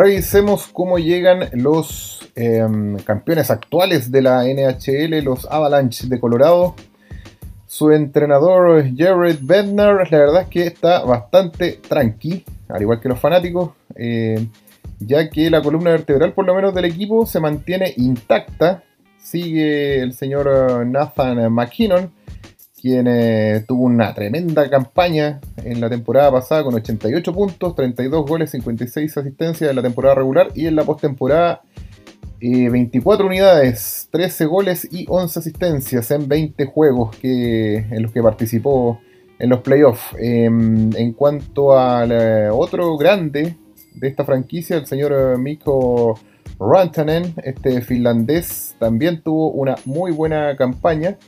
revisemos cómo llegan los em, campeones actuales de la NHL, los Avalanche de Colorado. Su entrenador Jared Bednar, la verdad es que está bastante tranqui, al igual que los fanáticos, eh, ya que la columna vertebral, por lo menos del equipo, se mantiene intacta. Sigue el señor eh, Nathan McKinnon, quien tuvo una tremenda campaña en la temporada pasada con 88 puntos, 32 goles, 56 asistencias en la temporada regular y en la postemporada 24 eh, unidades, 13 goles y 11 asistencias en 20 juegos en los que participó en los playoffs. Em, en cuanto al otro grande de esta franquicia, el señor eh, Mikko Rantanen, este finlandés, también tuvo una muy buena campaña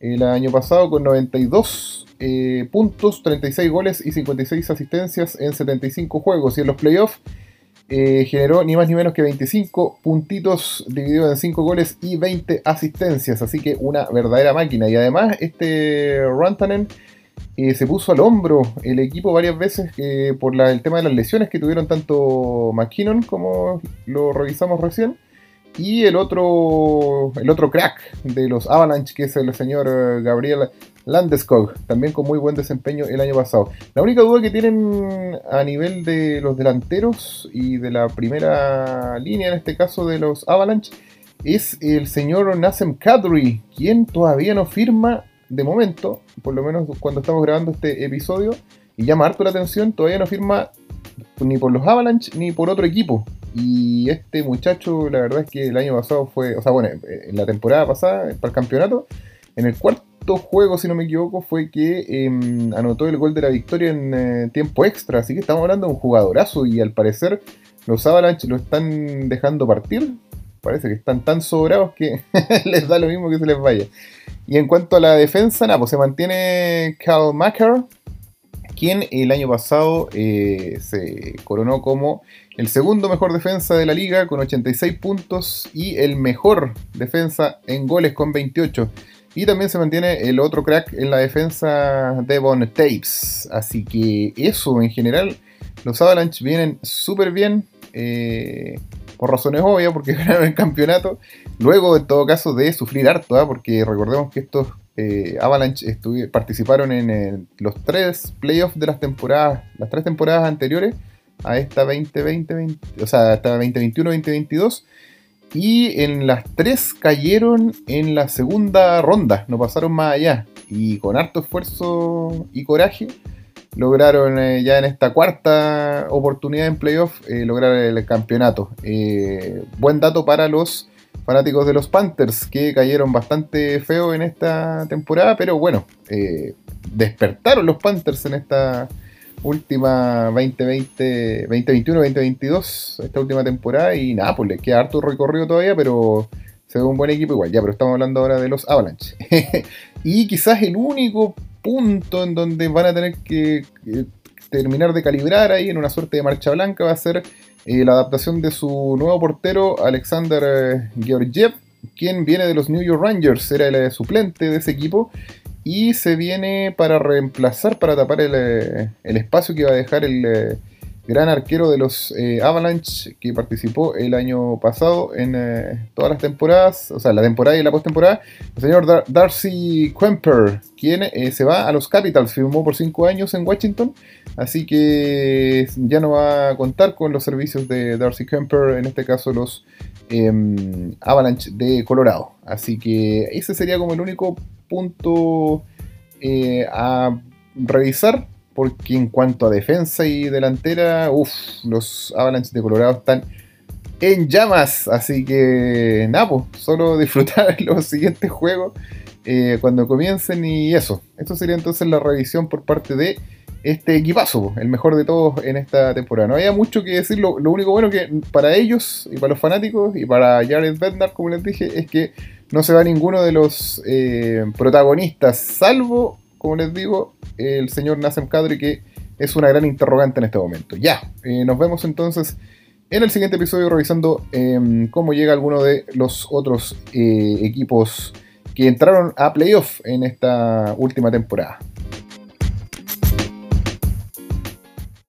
el año pasado con 92 eh, puntos, 36 goles y 56 asistencias en 75 juegos. Y en los playoffs eh, generó ni más ni menos que 25 puntitos divididos en 5 goles y 20 asistencias. Así que una verdadera máquina. Y además este Rantanen eh, se puso al hombro el equipo varias veces por el tema de las lesiones que tuvieron tanto McKinnon como lo revisamos recién y el otro, el otro crack de los Avalanche, que es el señor eh, Gabriel Landeskog, también con muy buen desempeño el año pasado. La única duda que tienen a nivel de los delanteros y de la primera línea, en este caso de los Avalanche, es el señor Nasem Kadri, quien todavía no firma de momento, por lo menos cuando estamos grabando este episodio, y llama harto la atención, todavía no firma ni por los Avalanche ni por otro equipo. Y este muchacho, la verdad es que el año pasado fue, o sea, bueno, en la temporada pasada, para el campeonato, en el cuarto juego, si no me equivoco, fue que em, anotó el gol de la victoria en eh, tiempo extra. Así que estamos hablando de un jugadorazo y al parecer los Avalanche lo están dejando partir. Parece que están tan sobrados que les da lo mismo que se les vaya. Y en cuanto a la defensa, nada, pues se mantiene Cal Macker, quien el año pasado eh, se coronó como el segundo mejor defensa de la liga con 86 puntos y el mejor defensa en goles con 28. Y también se mantiene el otro crack en la defensa, Devon Tapes. Así que eso en general, los Avalanche vienen súper bien. Eh, por razones obvias, porque ganaron el campeonato. Luego, en todo caso, de sufrir harto, ¿ah? porque recordemos que estos eh, Avalanche participaron en los tres playoffs de las temporadas, las tres temporadas anteriores a esta 2020, o sea, hasta 2021-2022. Y en las tres cayeron en la segunda ronda, no pasaron más allá. Y con harto esfuerzo y coraje lograron eh, ya en esta cuarta oportunidad en playoff eh, lograr el campeonato. buen dato para los fanáticos de los Panthers, que cayeron bastante feo en esta temporada, pero bueno, eh, despertaron los Panthers en esta última 2020, 2021, 2022, esta última temporada, y nada, pues les queda harto recorrido todavía, pero se ve un buen equipo igual, ya, pero estamos hablando ahora de los Avalanche. y quizás el único punto en donde van a tener que terminar de calibrar ahí en una suerte de marcha blanca va a ser eh, la adaptación de su nuevo portero, Alexander eh, Georgiev, quien viene de los New York Rangers, era el eh, suplente de ese equipo, y se viene para reemplazar, para tapar el, el espacio que va a dejar el gran arquero de los eh, Avalanche que participó el año pasado en eh, todas las temporadas, o sea, la temporada y la postemporada, el señor Darcy Kemper, quien eh, se va a los Capitals, firmó por 5 años en Washington, así que ya no va a contar con los servicios de Darcy Kemper, en este caso los em, Avalanche de Colorado. Así que ese sería como el único punto a revisar porque en cuanto a defensa y delantera, uff, los Avalanche de Colorado están en llamas. Así que nada, solo disfrutar los siguientes juegos eh, cuando comiencen y eso. Esto sería entonces la revisión por parte de este equipazo, el mejor de todos en esta temporada. No había mucho que decir, lo, único bueno que para ellos y para los fanáticos y para Jared Bednar, como les dije, es que no se va ninguno de los eh, protagonistas, salvo como les digo, el señor Nasem Kadri, que es una gran interrogante en este momento. Ya, eh, nos vemos entonces en el siguiente episodio revisando em, cómo llega alguno de los otros eh, equipos que entraron a playoff en esta última temporada.